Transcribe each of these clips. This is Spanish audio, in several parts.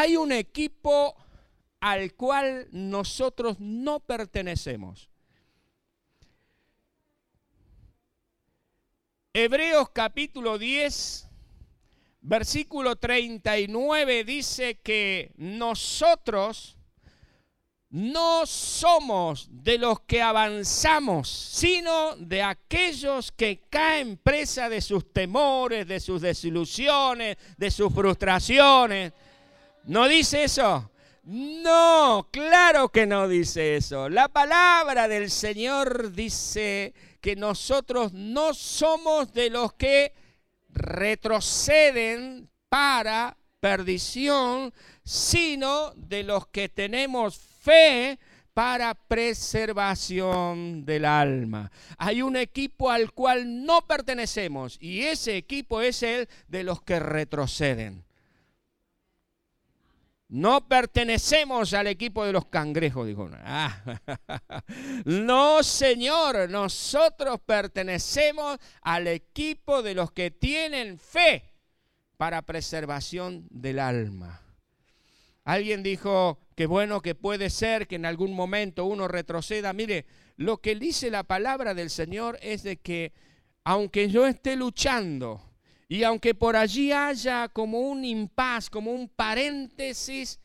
hay un equipo al cual nosotros no pertenecemos. Hebreos capítulo 10, versículo 39 dice que nosotros no somos de los que avanzamos, sino de aquellos que caen presa de sus temores, de sus desilusiones, de sus frustraciones. ¿No dice eso? No, claro que no dice eso. La palabra del Señor dice que nosotros no somos de los que retroceden para perdición, sino de los que tenemos fe para preservación del alma. Hay un equipo al cual no pertenecemos y ese equipo es el de los que retroceden. No pertenecemos al equipo de los cangrejos, dijo. Ah, no, Señor, nosotros pertenecemos al equipo de los que tienen fe para preservación del alma. Alguien dijo que bueno, que puede ser que en algún momento uno retroceda. Mire, lo que dice la palabra del Señor es de que aunque yo esté luchando, y aunque por allí haya como un impas, como un paréntesis,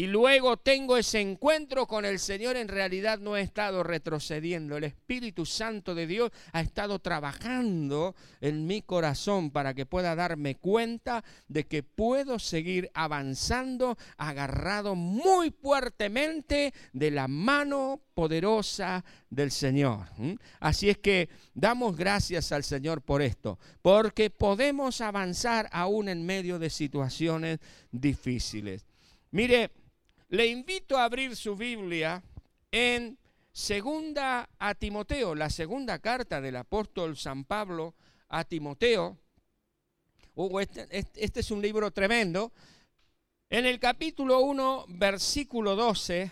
y luego tengo ese encuentro con el Señor, en realidad no he estado retrocediendo. El Espíritu Santo de Dios ha estado trabajando en mi corazón para que pueda darme cuenta de que puedo seguir avanzando agarrado muy fuertemente de la mano poderosa del Señor. Así es que damos gracias al Señor por esto, porque podemos avanzar aún en medio de situaciones difíciles. Mire, le invito a abrir su Biblia en segunda a Timoteo, la segunda carta del apóstol San Pablo a Timoteo. Uh, este, este, este, es un libro tremendo. En el capítulo 1, versículo 12,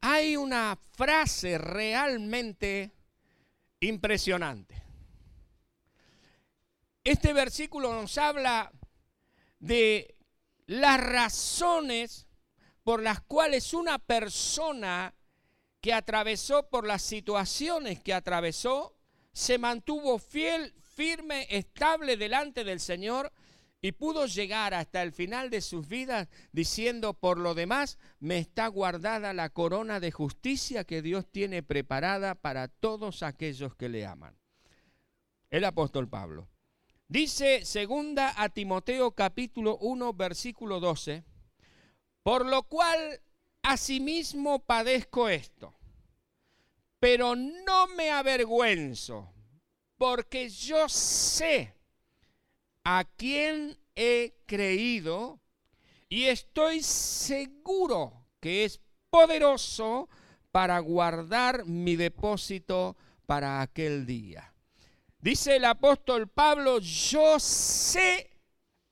hay una frase realmente impresionante. Este versículo nos habla de las razones por las cuales una persona que atravesó por las situaciones que atravesó, se mantuvo fiel, firme, estable delante del Señor y pudo llegar hasta el final de sus vidas diciendo, por lo demás, me está guardada la corona de justicia que Dios tiene preparada para todos aquellos que le aman. El apóstol Pablo. Dice segunda a Timoteo capítulo 1 versículo 12, por lo cual asimismo padezco esto, pero no me avergüenzo, porque yo sé a quién he creído y estoy seguro que es poderoso para guardar mi depósito para aquel día. Dice el apóstol Pablo, yo sé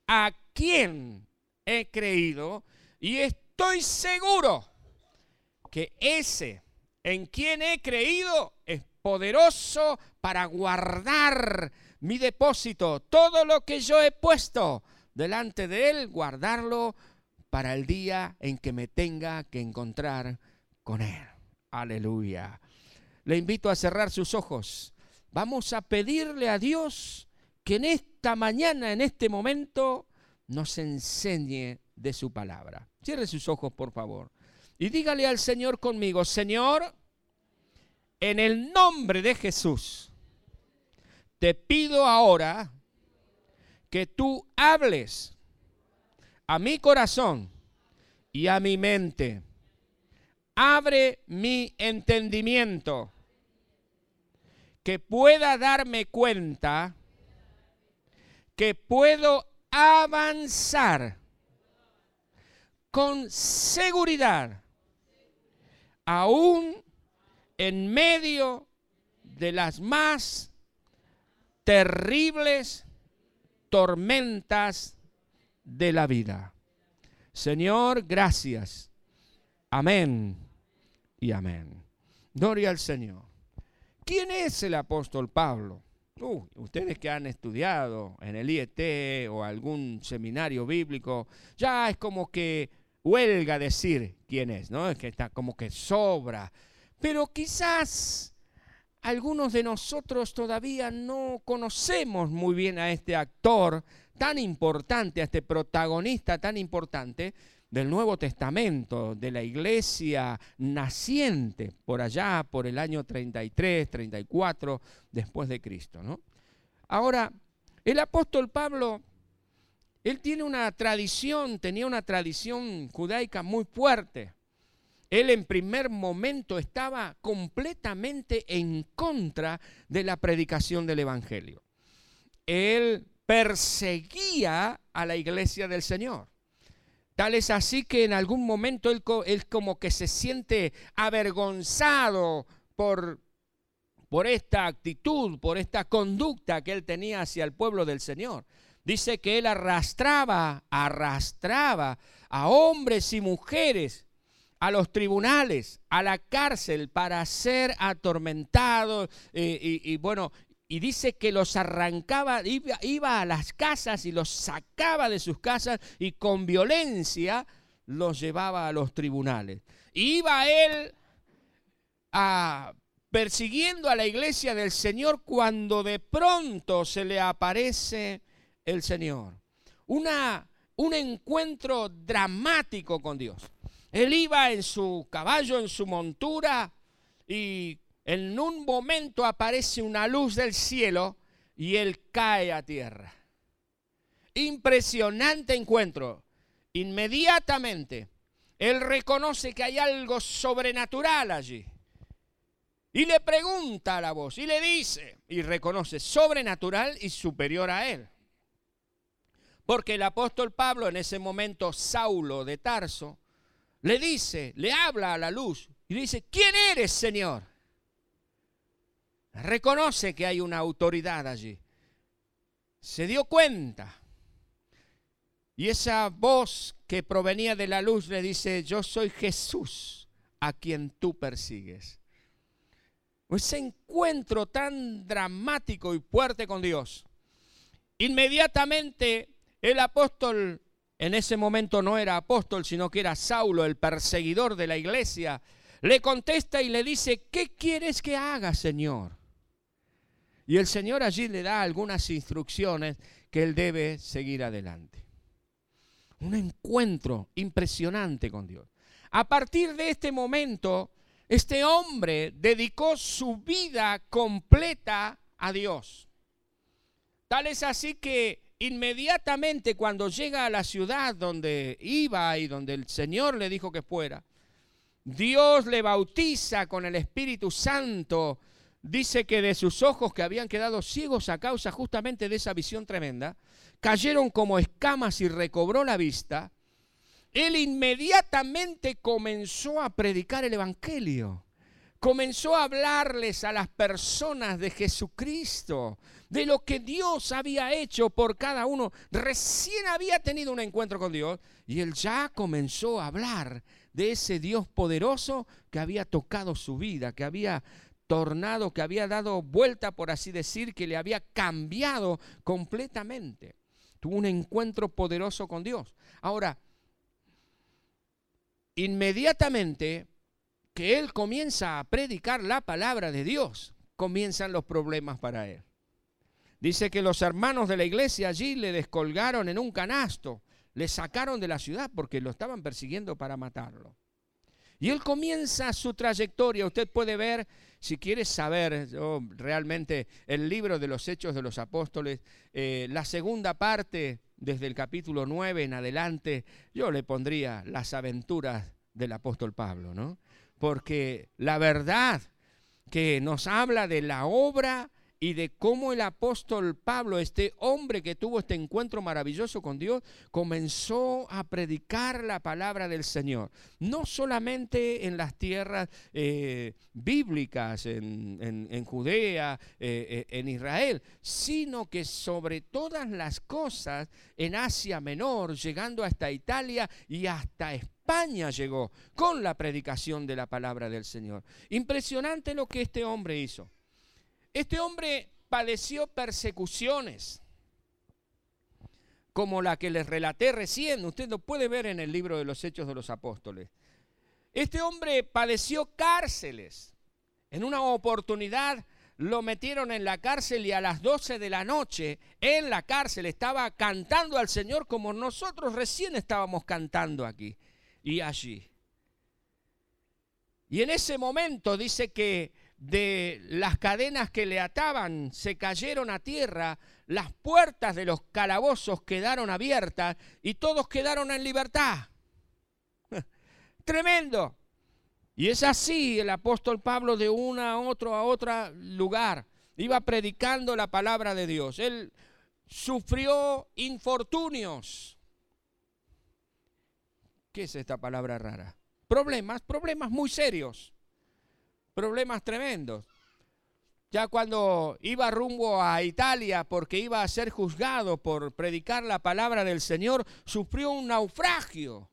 a quién he creído y estoy seguro que ese en quien he creído es poderoso para guardar mi depósito, todo lo que yo he puesto delante de él, guardarlo para el día en que me tenga que encontrar con él. Aleluya. Le invito a cerrar sus ojos Vamos a pedirle a Dios que en esta mañana, en este momento, nos enseñe de su palabra. Cierre sus ojos, por favor. Y dígale al Señor conmigo, Señor, en el nombre de Jesús, te pido ahora que tú hables a mi corazón y a mi mente. Abre mi entendimiento que pueda darme cuenta que puedo avanzar con seguridad, aún en medio de las más terribles tormentas de la vida. Señor, gracias. Amén y amén. Gloria al Señor. ¿Quién es el apóstol Pablo? Uh, ustedes que han estudiado en el IET o algún seminario bíblico, ya es como que huelga decir quién es, ¿no? Es que está como que sobra. Pero quizás algunos de nosotros todavía no conocemos muy bien a este actor tan importante, a este protagonista tan importante del Nuevo Testamento, de la iglesia naciente por allá, por el año 33, 34 después de Cristo. ¿no? Ahora, el apóstol Pablo, él tiene una tradición, tenía una tradición judaica muy fuerte. Él en primer momento estaba completamente en contra de la predicación del Evangelio. Él perseguía a la iglesia del Señor. Tal es así que en algún momento él, como que se siente avergonzado por, por esta actitud, por esta conducta que él tenía hacia el pueblo del Señor. Dice que él arrastraba, arrastraba a hombres y mujeres a los tribunales, a la cárcel para ser atormentados eh, y, bueno, y dice que los arrancaba, iba, a las casas y los sacaba de sus casas y con violencia los llevaba a los tribunales. Iba él a, persiguiendo a la iglesia del Señor cuando de pronto se le aparece el Señor. Una, un encuentro dramático con Dios. Él iba en su caballo, en su montura, y en un momento aparece una luz del cielo y él cae a tierra. Impresionante encuentro. Inmediatamente, él reconoce que hay algo sobrenatural allí. Y le pregunta a la voz y le dice, y reconoce sobrenatural y superior a él. Porque el apóstol Pablo, en ese momento, Saulo de Tarso, le dice, le habla a la luz y le dice, ¿quién eres, Señor? Reconoce que hay una autoridad allí. Se dio cuenta. Y esa voz que provenía de la luz le dice, yo soy Jesús a quien tú persigues. Ese encuentro tan dramático y fuerte con Dios. Inmediatamente el apóstol, en ese momento no era apóstol, sino que era Saulo, el perseguidor de la iglesia, le contesta y le dice, ¿qué quieres que haga, Señor? Y el Señor allí le da algunas instrucciones que él debe seguir adelante. Un encuentro impresionante con Dios. A partir de este momento, este hombre dedicó su vida completa a Dios. Tal es así que inmediatamente cuando llega a la ciudad donde iba y donde el Señor le dijo que fuera, Dios le bautiza con el Espíritu Santo dice que de sus ojos que habían quedado ciegos a causa justamente de esa visión tremenda, cayeron como escamas y recobró la vista, él inmediatamente comenzó a predicar el Evangelio. Comenzó a hablarles a las personas de Jesucristo, de lo que Dios había hecho por cada uno. Recién había tenido un encuentro con Dios y él ya comenzó a hablar de ese Dios poderoso que había tocado su vida, que había tornado que había dado vuelta, por así decir, que le había cambiado completamente. Tuvo un encuentro poderoso con Dios. Ahora, inmediatamente que él comienza a predicar la palabra de Dios, comienzan los problemas para él. Dice que los hermanos de la iglesia allí le descolgaron en un canasto, le sacaron de la ciudad porque lo estaban persiguiendo para matarlo. Y él comienza su trayectoria. Usted puede ver, si quiere saber realmente el libro de los Hechos de los Apóstoles, eh, la segunda parte, desde el capítulo 9 en adelante, yo le pondría las aventuras del apóstol Pablo, ¿no? Porque la verdad que nos habla de la obra y de cómo el apóstol Pablo, este hombre que tuvo este encuentro maravilloso con Dios, comenzó a predicar la palabra del Señor. No solamente en las tierras eh, bíblicas, en, Judea, eh, eh, en Israel, sino que sobre todas las cosas en Asia Menor, llegando hasta Italia y hasta España llegó con la predicación de la palabra del Señor. Impresionante lo que este hombre hizo. Este hombre padeció persecuciones, como la que les relaté recién. Usted lo puede ver en el libro de los Hechos de los Apóstoles. Este hombre padeció cárceles. En una oportunidad lo metieron en la cárcel y a las 12 de la noche en la cárcel estaba cantando al Señor como nosotros recién estábamos cantando aquí y allí. Y en ese momento dice que de las cadenas que le ataban se cayeron a tierra, las puertas de los calabozos quedaron abiertas y todos quedaron en libertad. Tremendo. Y es así el apóstol Pablo de una a otro a otro lugar. Iba predicando la palabra de Dios. Él sufrió infortunios. ¿Qué es esta palabra rara? Problemas, problemas muy serios. Problemas tremendos. Ya cuando iba rumbo a Italia porque iba a ser juzgado por predicar la palabra del Señor, sufrió un naufragio.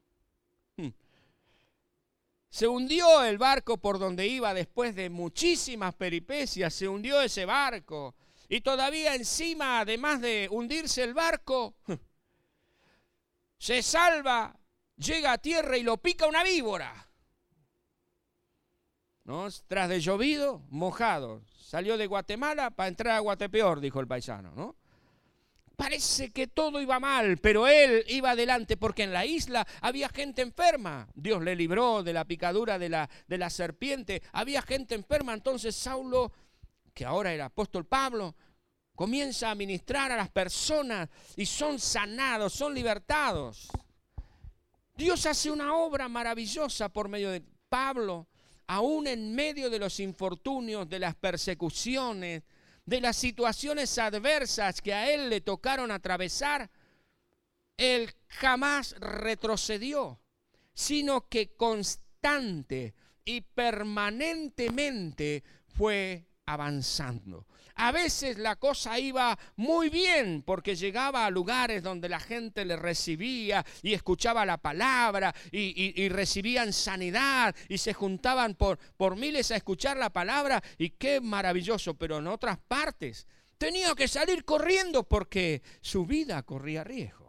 Se hundió el barco por donde iba después de muchísimas peripecias, se hundió ese barco. Y todavía encima, además de hundirse el barco, se salva, llega a tierra y lo pica una víbora. Tras de llovido, mojado. Salió de Guatemala para entrar a Guatepeor, dijo el paisano, ¿no? Parece que todo iba mal, pero él iba adelante porque en la isla había gente enferma. Dios le libró de la picadura de la, de la serpiente. Había gente enferma. Entonces Saulo, que ahora era apóstol Pablo, comienza a ministrar a las personas y son sanados, son libertados. Dios hace una obra maravillosa por medio de Pablo, aún en medio de los infortunios, de las persecuciones, de las situaciones adversas que a él le tocaron atravesar, él jamás retrocedió, sino que constante y permanentemente fue avanzando. A veces la cosa iba muy bien porque llegaba a lugares donde la gente le recibía y escuchaba la palabra y, recibían sanidad y se juntaban por, por miles a escuchar la palabra y qué maravilloso, pero en otras partes tenía que salir corriendo porque su vida corría riesgo.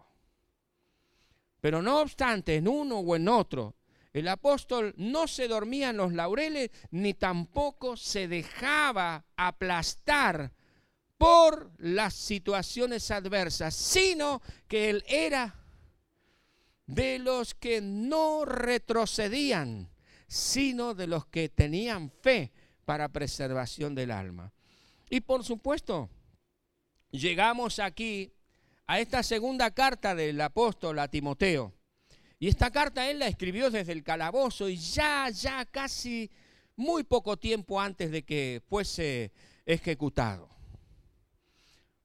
Pero no obstante, en uno o en otro, el apóstol no se dormía en los laureles ni tampoco se dejaba aplastar por las situaciones adversas, sino que él era de los que no retrocedían, sino de los que tenían fe para preservación del alma. Y por supuesto, llegamos aquí a esta segunda carta del apóstol a Timoteo. Y esta carta él la escribió desde el calabozo y ya, ya casi muy poco tiempo antes de que fuese ejecutado.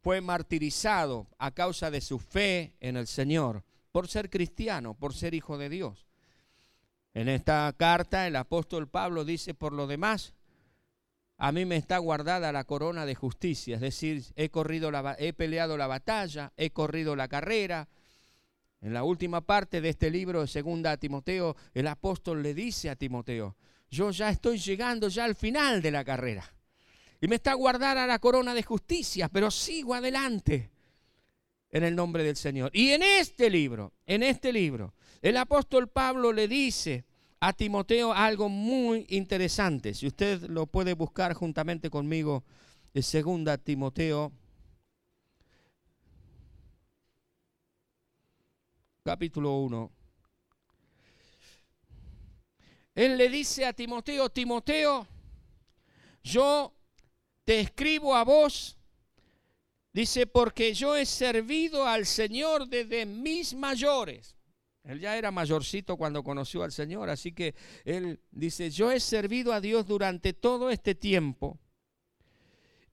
Fue martirizado a causa de su fe en el Señor, por ser cristiano, por ser hijo de Dios. En esta carta el apóstol Pablo dice, por lo demás, a mí me está guardada la corona de justicia, es decir, he, corrido he peleado la batalla, he corrido la carrera, en la última parte de este libro, segunda a Timoteo, el apóstol le dice a Timoteo, yo ya estoy llegando ya al final de la carrera. Y me está guardada la corona de justicia, pero sigo adelante en el nombre del Señor. Y en este libro, en este libro, el apóstol Pablo le dice a Timoteo algo muy interesante. Si usted lo puede buscar juntamente conmigo, segunda Timoteo capítulo 1. Él le dice a Timoteo, Timoteo, yo te escribo a vos, dice, porque yo he servido al Señor desde mis mayores. Él ya era mayorcito cuando conoció al Señor, así que él dice, yo he servido a Dios durante todo este tiempo.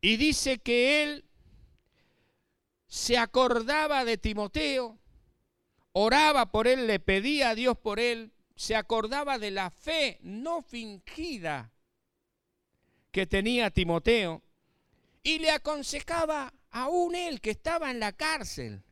Y dice que él se acordaba de Timoteo, oraba por él, le pedía a Dios por él, se acordaba de la fe no fingida que tenía Timoteo y le aconsejaba aún él que estaba en la cárcel.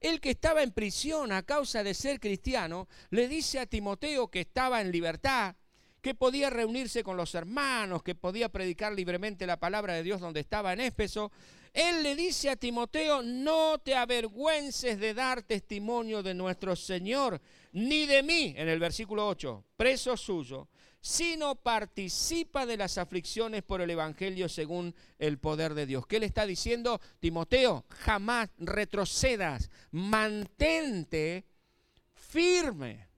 Él que estaba en prisión a causa de ser cristiano, le dice a Timoteo que estaba en libertad, que podía reunirse con los hermanos, que podía predicar libremente la palabra de Dios donde estaba en Éfeso, él le dice a Timoteo, no te avergüences de dar testimonio de nuestro Señor, ni de mí, en el versículo 8, preso suyo, sino participa de las aflicciones por el Evangelio según el poder de Dios. ¿Qué le está diciendo Timoteo? Jamás retrocedas, mantente firme,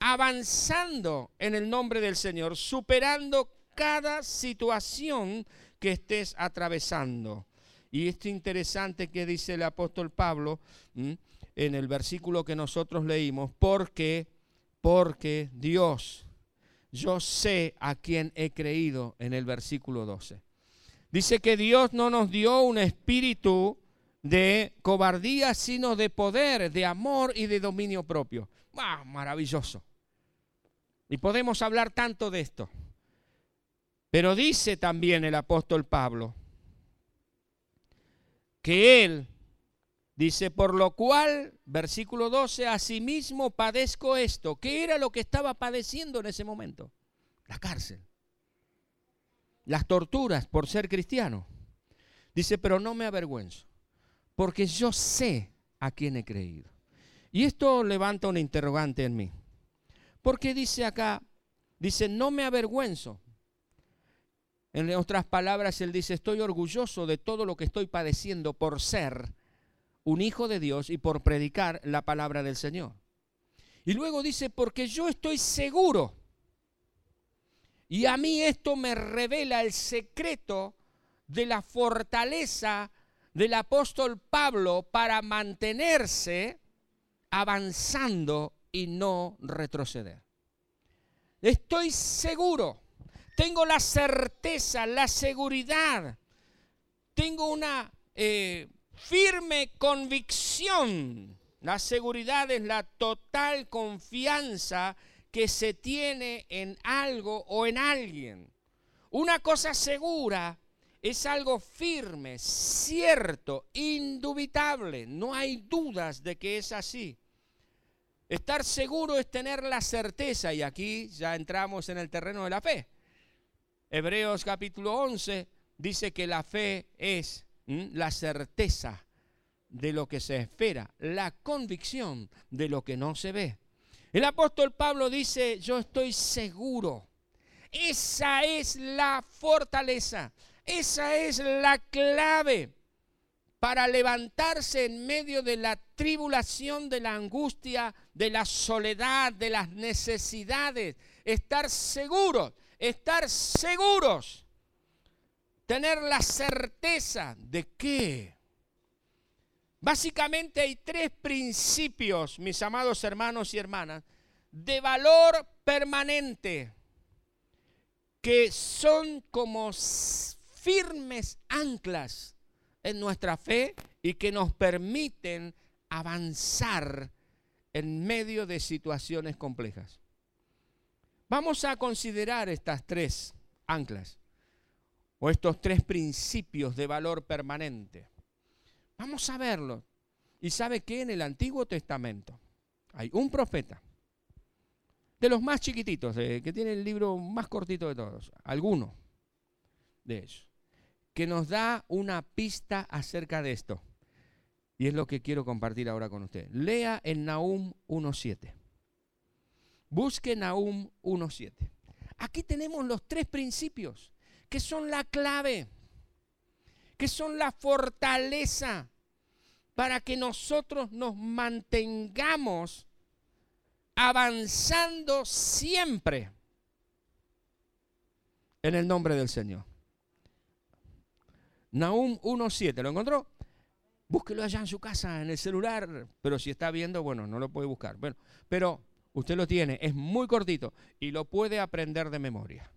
avanzando en el nombre del Señor, superando cada situación que estés atravesando. Y esto interesante que dice el apóstol Pablo en el versículo que nosotros leímos, porque, porque Dios, yo sé a quien he creído en el versículo 12. Dice que Dios no nos dio un espíritu de cobardía, sino de poder, de amor y de dominio propio. ¡Ah, maravilloso! Y podemos hablar tanto de esto. Pero dice también el apóstol Pablo que él dice, por lo cual, versículo 12, asimismo padezco esto. ¿Qué era lo que estaba padeciendo en ese momento? La cárcel. Las torturas por ser cristiano. Dice, pero no me avergüenzo, porque yo sé a quién he creído. Y esto levanta una interrogante en mí. Porque dice acá, dice, no me avergüenzo, en otras palabras, él dice, estoy orgulloso de todo lo que estoy padeciendo por ser un hijo de Dios y por predicar la palabra del Señor. Y luego dice, porque yo estoy seguro. Y a mí esto me revela el secreto de la fortaleza del apóstol Pablo para mantenerse avanzando y no retroceder. Estoy seguro tengo la certeza, la seguridad. Tengo una eh, firme convicción. La seguridad es la total confianza que se tiene en algo o en alguien. Una cosa segura es algo firme, cierto, indubitable. No hay dudas de que es así. Estar seguro es tener la certeza, y aquí ya entramos en el terreno de la fe. Hebreos capítulo 11 dice que la fe es la certeza de lo que se espera, la convicción de lo que no se ve. El apóstol Pablo dice, yo estoy seguro. Esa es la fortaleza, esa es la clave para levantarse en medio de la tribulación, de la angustia, de la soledad, de las necesidades. Estar seguro estar seguros, tener la certeza de que básicamente hay tres principios, mis amados hermanos y hermanas, de valor permanente, que son como firmes anclas en nuestra fe y que nos permiten avanzar en medio de situaciones complejas. Vamos a considerar estas tres anclas o estos tres principios de valor permanente. Vamos a verlo. Y sabe que en el Antiguo Testamento hay un profeta, de los más chiquititos, que tiene el libro más cortito de todos, alguno de ellos, que nos da una pista acerca de esto. Y es lo que quiero compartir ahora con usted. Lea en Nahum 1.7. Busque Nahum 1.7. Aquí tenemos los tres principios que son la clave, que son la fortaleza para que nosotros nos mantengamos avanzando siempre en el nombre del Señor. Nahum 1.7, ¿lo encontró? Búsquelo allá en su casa, en el celular, pero si está viendo, bueno, no lo puede buscar. Bueno, pero Usted lo tiene, es muy cortito y lo puede aprender de memoria.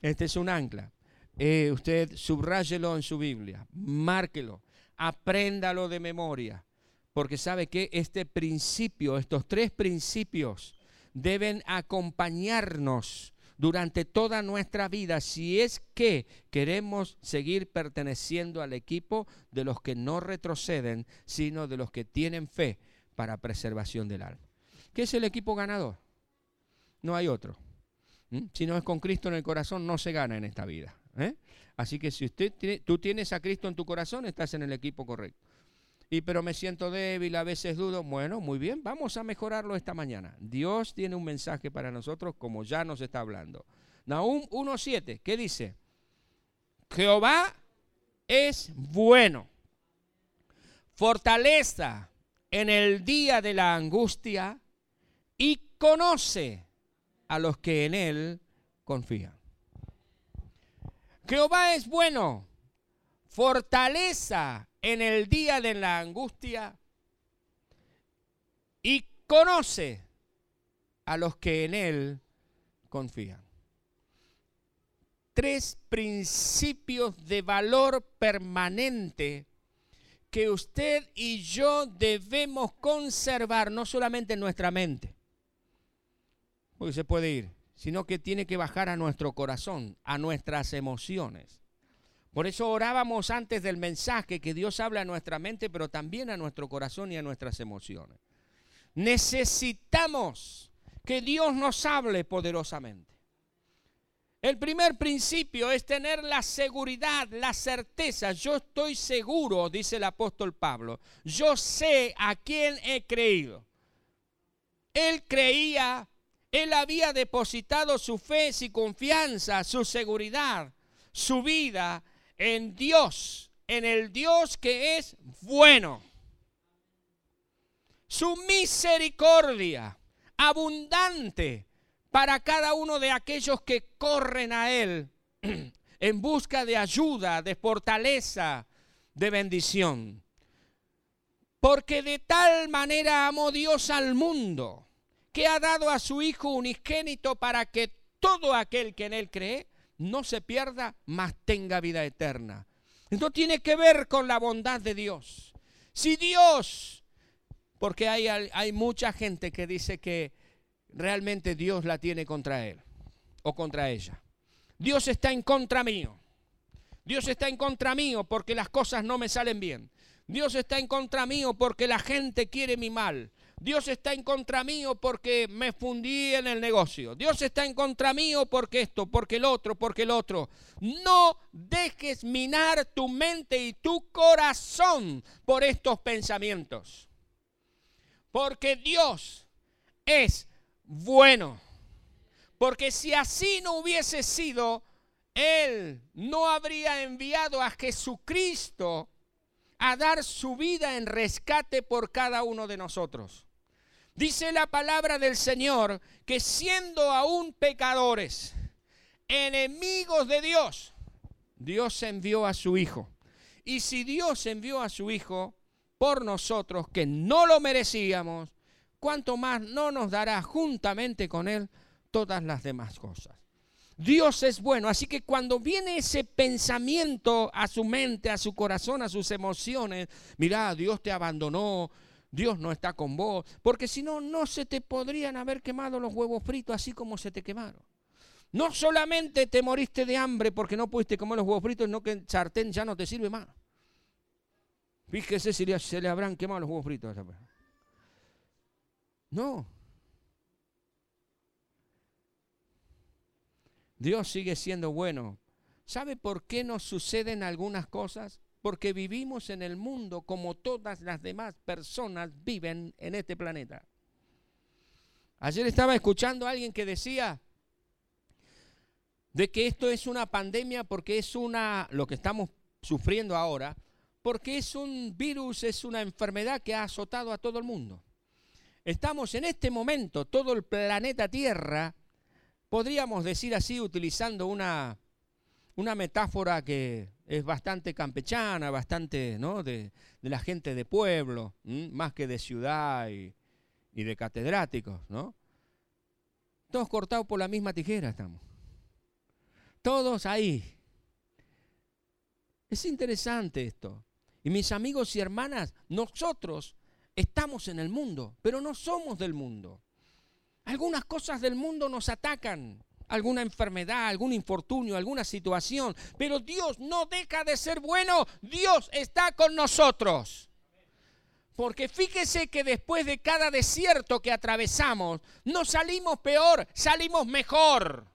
Este es un ancla. Eh, usted subráyelo en su Biblia, márquelo, apréndalo de memoria, porque sabe que este principio, estos tres principios, deben acompañarnos durante toda nuestra vida si es que queremos seguir perteneciendo al equipo de los que no retroceden, sino de los que tienen fe para preservación del alma. ¿Qué es el equipo ganador? No hay otro. ¿Mm? Si no es con Cristo en el corazón, no se gana en esta vida. ¿eh? Así que si usted tú tienes a Cristo en tu corazón, estás en el equipo correcto. Y pero me siento débil, a veces dudo. Bueno, muy bien, vamos a mejorarlo esta mañana. Dios tiene un mensaje para nosotros como ya nos está hablando. Nahum 1.7, ¿qué dice? Jehová es bueno, fortaleza en el día de la angustia y conoce a los que en él confían. Jehová es bueno, fortaleza en el día de la angustia y conoce a los que en él confían. Tres principios de valor permanente que usted y yo debemos conservar, no solamente en nuestra mente, porque se puede ir, sino que tiene que bajar a nuestro corazón, a nuestras emociones. Por eso orábamos antes del mensaje que Dios habla a nuestra mente, pero también a nuestro corazón y a nuestras emociones. Necesitamos que Dios nos hable poderosamente. El primer principio es tener la seguridad, la certeza. Yo estoy seguro, dice el apóstol Pablo. Yo sé a quién he creído. Él creía, él había depositado su fe, su confianza, su seguridad, su vida en Dios, en el Dios que es bueno. Su misericordia abundante para cada uno de aquellos que corren a Él en busca de ayuda, de fortaleza, de bendición. Porque de tal manera amó Dios al mundo, que ha dado a su Hijo unigénito para que todo aquel que en Él cree no se pierda, mas tenga vida eterna. Esto tiene que ver con la bondad de Dios. Si Dios, porque hay, hay mucha gente que dice que realmente Dios la tiene contra él o contra ella. Dios está en contra mío. Dios está en contra mío porque las cosas no me salen bien. Dios está en contra mío porque la gente quiere mi mal. Dios está en contra mío porque me fundí en el negocio. Dios está en contra mío porque esto, porque el otro, porque el otro. No dejes minar tu mente y tu corazón por estos pensamientos. Porque Dios es bueno. Porque si así no hubiese sido, Él no habría enviado a Jesucristo a dar su vida en rescate por cada uno de nosotros. Dice la palabra del Señor que siendo aún pecadores, enemigos de Dios, Dios envió a su Hijo. Y si Dios envió a su Hijo por nosotros, que no lo merecíamos, ¿cuánto más no nos dará juntamente con Él todas las demás cosas? Dios es bueno, así que cuando viene ese pensamiento a su mente, a su corazón, a sus emociones, mira, Dios te abandonó, Dios no está con vos, porque si no, no se te podrían haber quemado los huevos fritos así como se te quemaron. No solamente te moriste de hambre porque no pudiste comer los huevos fritos, no que el sartén ya no te sirve más. Fíjese si se le habrán quemado los huevos fritos. No. Dios sigue siendo bueno. ¿Sabe por qué nos suceden algunas cosas? Porque vivimos en el mundo como todas las demás personas viven en este planeta. Ayer estaba escuchando a alguien que decía de que esto es una pandemia porque es una, lo que estamos sufriendo ahora, porque es un virus, es una enfermedad que ha azotado a todo el mundo. Estamos en este momento, todo el planeta Tierra, podríamos decir así, utilizando una, una metáfora que es bastante campechana, bastante ¿no? de, la gente de pueblo, más que de ciudad y, de catedráticos, ¿no? Todos cortados por la misma tijera estamos. Todos ahí. Es interesante esto. Y mis amigos y hermanas, nosotros estamos en el mundo, pero no somos del mundo. Algunas cosas del mundo nos atacan, alguna enfermedad, algún infortunio, alguna situación. Pero Dios no deja de ser bueno. Dios está con nosotros. Porque fíjese que después de cada desierto que atravesamos, no salimos peor, salimos mejor.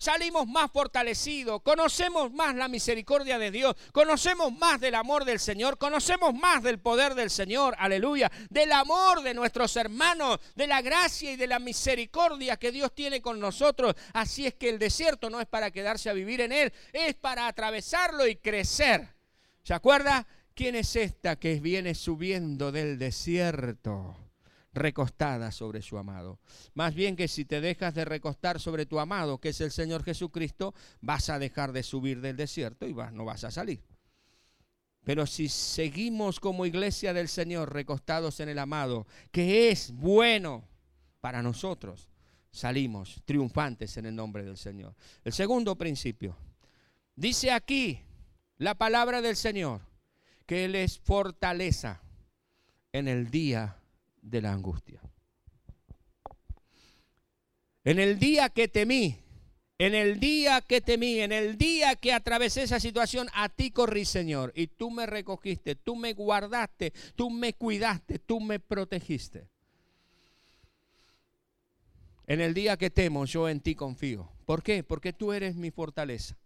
Salimos más fortalecidos, conocemos más la misericordia de Dios, conocemos más del amor del Señor, conocemos más del poder del Señor, aleluya, del amor de nuestros hermanos, de la gracia y de la misericordia que Dios tiene con nosotros. Así es que el desierto no es para quedarse a vivir en él, es para atravesarlo y crecer. ¿Se acuerda? ¿Quién es esta que viene subiendo del desierto? Recostada sobre su amado. Más bien que si te dejas de recostar sobre tu amado, que es el Señor Jesucristo, vas a dejar de subir del desierto y no vas a salir. Pero si seguimos como iglesia del Señor recostados en el amado, que es bueno para nosotros, salimos triunfantes en el nombre del Señor. El segundo principio, dice aquí la palabra del Señor, que Él es fortaleza en el día de la angustia. En el día que temí, en el día que temí, en el día que atravesé esa situación, a ti corrí, Señor, y tú me recogiste, tú me guardaste, tú me cuidaste, tú me protegiste. En el día que temo, yo en ti confío. ¿Por qué? Porque tú eres mi fortaleza.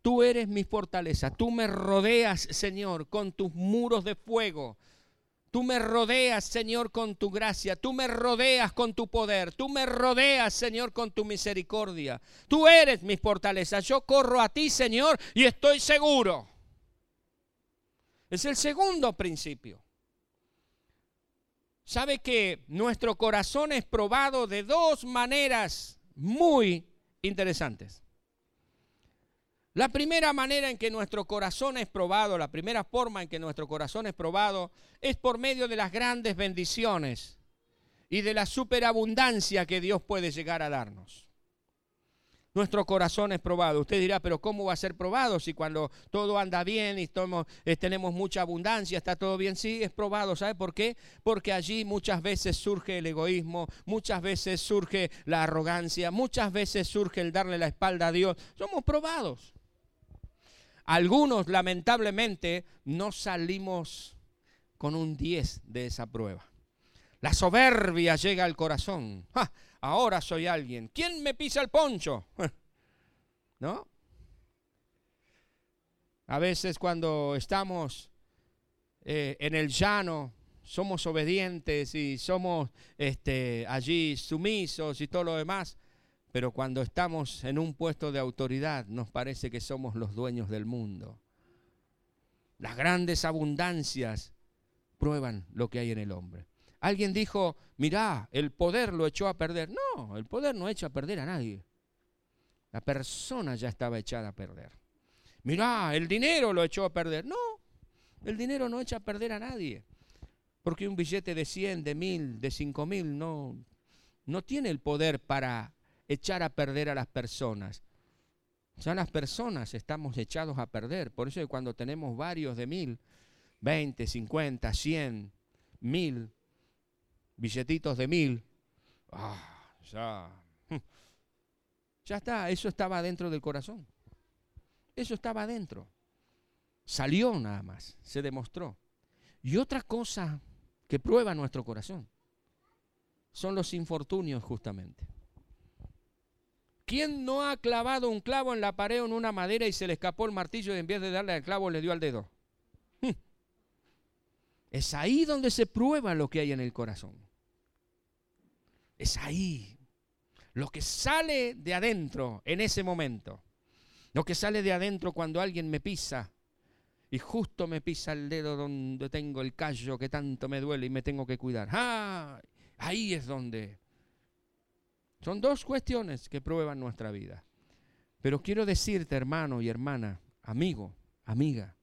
Tú eres mi fortaleza. Tú me rodeas, Señor, con tus muros de fuego. Tú me rodeas, Señor, con tu gracia. Tú me rodeas con tu poder. Tú me rodeas, Señor, con tu misericordia. Tú eres mi fortaleza. Yo corro a ti, Señor, y estoy seguro. Es el segundo principio. ¿Sabe que nuestro corazón es probado de dos maneras muy interesantes? La primera manera en que nuestro corazón es probado, la primera forma en que nuestro corazón es probado es por medio de las grandes bendiciones y de la superabundancia que Dios puede llegar a darnos. Nuestro corazón es probado. Usted dirá, pero ¿cómo va a ser probado si cuando todo anda bien y eh, tenemos mucha abundancia, está todo bien? Sí, es probado. ¿Sabe por qué? Porque allí muchas veces surge el egoísmo, muchas veces surge la arrogancia, muchas veces surge el darle la espalda a Dios. Somos probados. Algunos, lamentablemente, no salimos con un 10 de esa prueba. La soberbia llega al corazón. Ahora soy alguien. ¿Quién me pisa el poncho? ¿No? A veces cuando estamos eh, en el llano, somos obedientes y somos este, allí sumisos y todo lo demás. Pero cuando estamos en un puesto de autoridad nos parece que somos los dueños del mundo. Las grandes abundancias prueban lo que hay en el hombre. Alguien dijo, mirá, el poder lo echó a perder. No, el poder no echa a perder a nadie. La persona ya estaba echada a perder. Mirá, el dinero lo echó a perder. No, el dinero no echa a perder a nadie. Porque un billete de 100, de 1000, de 5000 no, no tiene el poder para echar a perder a las personas. Ya las personas estamos echados a perder. Por eso cuando tenemos varios de mil, 20, 50, 100, mil, billetitos de mil, ah, ya, ya está, eso estaba dentro del corazón. Eso estaba dentro. Salió nada más, se demostró. Y otra cosa que prueba nuestro corazón son los infortunios justamente. ¿Quién no ha clavado un clavo en la pared o en una madera y se le escapó el martillo y en vez de darle al clavo le dio al dedo? Hmm. Es ahí donde se prueba lo que hay en el corazón. Es ahí. Lo que sale de adentro en ese momento. Lo que sale de adentro cuando alguien me pisa y justo me pisa el dedo donde tengo el callo que tanto me duele y me tengo que cuidar. ¡Ah! Ahí es donde son dos cuestiones que prueban nuestra vida. Pero quiero decirte, hermano y hermana, amigo, amiga,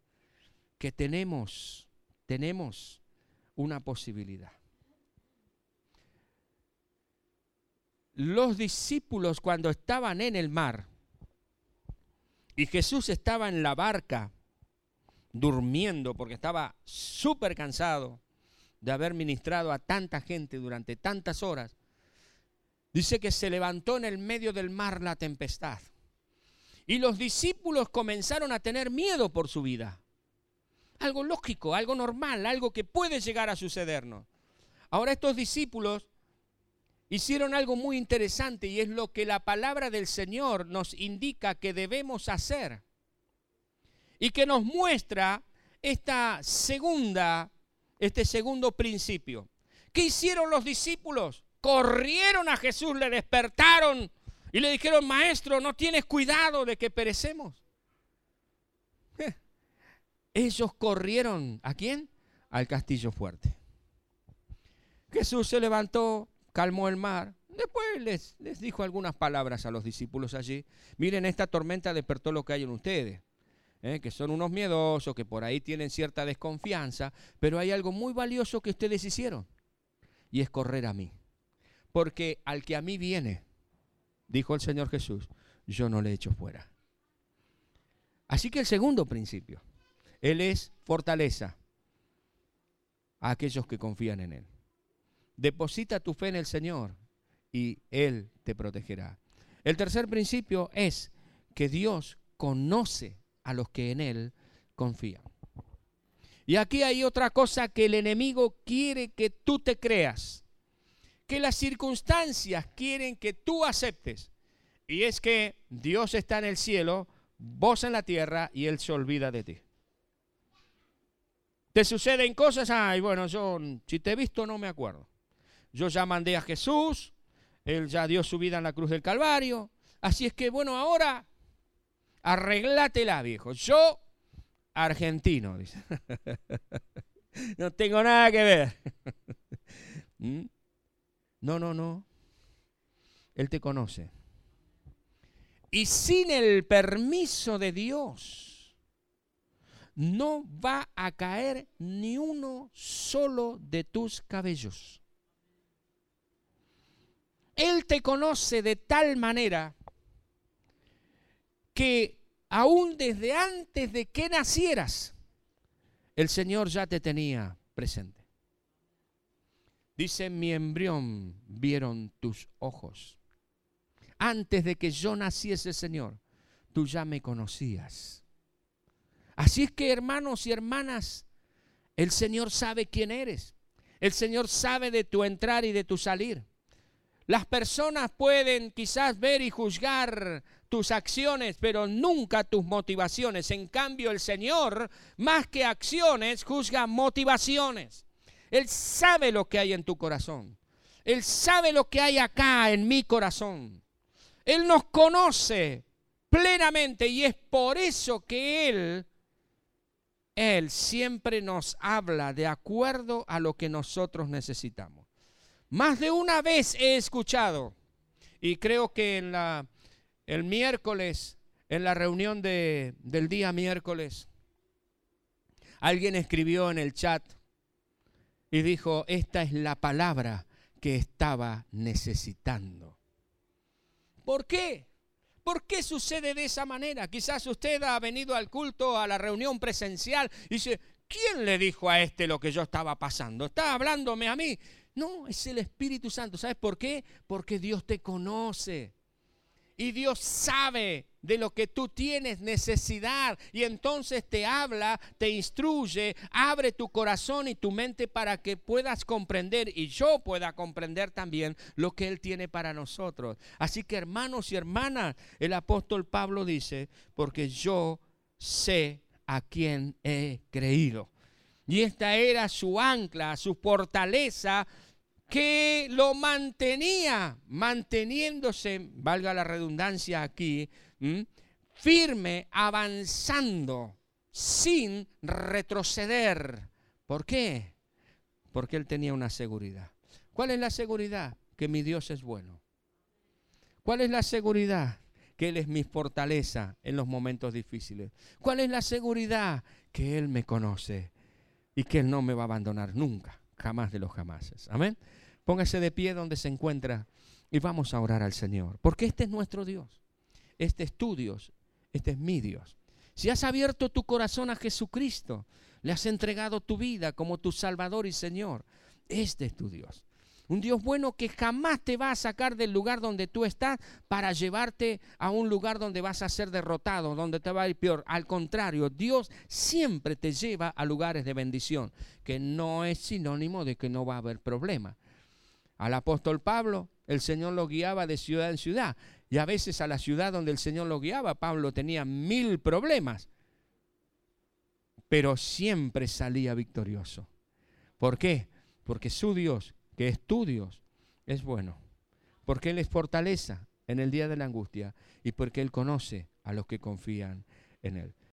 que tenemos, tenemos una posibilidad. Los discípulos cuando estaban en el mar y Jesús estaba en la barca durmiendo porque estaba súper cansado de haber ministrado a tanta gente durante tantas horas, Dice que se levantó en el medio del mar la tempestad. Y los discípulos comenzaron a tener miedo por su vida. Algo lógico, algo normal, algo que puede llegar a sucedernos. Ahora estos discípulos hicieron algo muy interesante y es lo que la palabra del Señor nos indica que debemos hacer. Y que nos muestra esta segunda, este segundo principio. ¿Qué hicieron los discípulos? Corrieron a Jesús, le despertaron y le dijeron, maestro, no tienes cuidado de que perecemos. Ellos corrieron, ¿a quién? Al castillo fuerte. Jesús se levantó, calmó el mar. Después les, dijo algunas palabras a los discípulos allí. Miren, esta tormenta despertó lo que hay en ustedes. ¿eh? que son unos miedosos, que por ahí tienen cierta desconfianza, pero hay algo muy valioso que ustedes hicieron, y es correr a mí. Porque al que a mí viene, dijo el Señor Jesús, yo no le echo fuera. Así que el segundo principio, Él es fortaleza a aquellos que confían en Él. Deposita tu fe en el Señor y Él te protegerá. El tercer principio es que Dios conoce a los que en Él confían. Y aquí hay otra cosa que el enemigo quiere que tú te creas, que las circunstancias quieren que tú aceptes. Y es que Dios está en el cielo, vos en la tierra y Él se olvida de ti. Te suceden cosas, ay, bueno, yo si te he visto no me acuerdo. Yo ya mandé a Jesús, Él ya dio su vida en la cruz del Calvario. Así es que, bueno, ahora arreglátela, viejo. Yo, argentino, dice. no tengo nada que ver. No, no, no. Él te conoce. Y sin el permiso de Dios, no va a caer ni uno solo de tus cabellos. Él te conoce de tal manera que aún desde antes de que nacieras, el Señor ya te tenía presente. Dice, mi embrión vieron tus ojos. Antes de que yo naciese, Señor, tú ya me conocías. Así es que, hermanos y hermanas, el Señor sabe quién eres. El Señor sabe de tu entrar y de tu salir. Las personas pueden quizás ver y juzgar tus acciones, pero nunca tus motivaciones. En cambio, el Señor, más que acciones, juzga motivaciones. Él sabe lo que hay en tu corazón. Él sabe lo que hay acá en mi corazón. Él nos conoce plenamente y es por eso que Él, Él siempre nos habla de acuerdo a lo que nosotros necesitamos. Más de una vez he escuchado, y creo que en la, el miércoles, en la reunión de, del día miércoles, alguien escribió en el chat y dijo, esta es la palabra que estaba necesitando. ¿Por qué? ¿Por qué sucede de esa manera? Quizás usted ha venido al culto, a la reunión presencial y dice, ¿quién le dijo a este lo que yo estaba pasando? ¿Está hablándome a mí? No, es el Espíritu Santo. ¿Sabes por qué? Porque Dios te conoce. Y Dios sabe de lo que tú tienes necesidad. Y entonces te habla, te instruye, abre tu corazón y tu mente para que puedas comprender y yo pueda comprender también lo que Él tiene para nosotros. Así que hermanos y hermanas, el apóstol Pablo dice, porque yo sé a quién he creído. Y esta era su ancla, su fortaleza que lo mantenía, manteniéndose, valga la redundancia aquí, firme, avanzando, sin retroceder. ¿Por qué? Porque él tenía una seguridad. ¿Cuál es la seguridad? Que mi Dios es bueno. ¿Cuál es la seguridad? Que Él es mi fortaleza en los momentos difíciles. ¿Cuál es la seguridad? Que Él me conoce y que Él no me va a abandonar nunca jamás de los jamases. Amén. Póngase de pie donde se encuentra y vamos a orar al Señor. Porque este es nuestro Dios. Este es tu Dios. Este es mi Dios. Si has abierto tu corazón a Jesucristo, le has entregado tu vida como tu Salvador y Señor, este es tu Dios. Un Dios bueno que jamás te va a sacar del lugar donde tú estás para llevarte a un lugar donde vas a ser derrotado, donde te va a ir peor. Al contrario, Dios siempre te lleva a lugares de bendición, que no es sinónimo de que no va a haber problema. Al apóstol Pablo, el Señor lo guiaba de ciudad en ciudad. Y a veces a la ciudad donde el Señor lo guiaba, Pablo tenía mil problemas. Pero siempre salía victorioso. ¿Por qué? Porque su Dios que es tu Dios, es bueno, porque Él es fortaleza en el día de la angustia y porque Él conoce a los que confían en Él.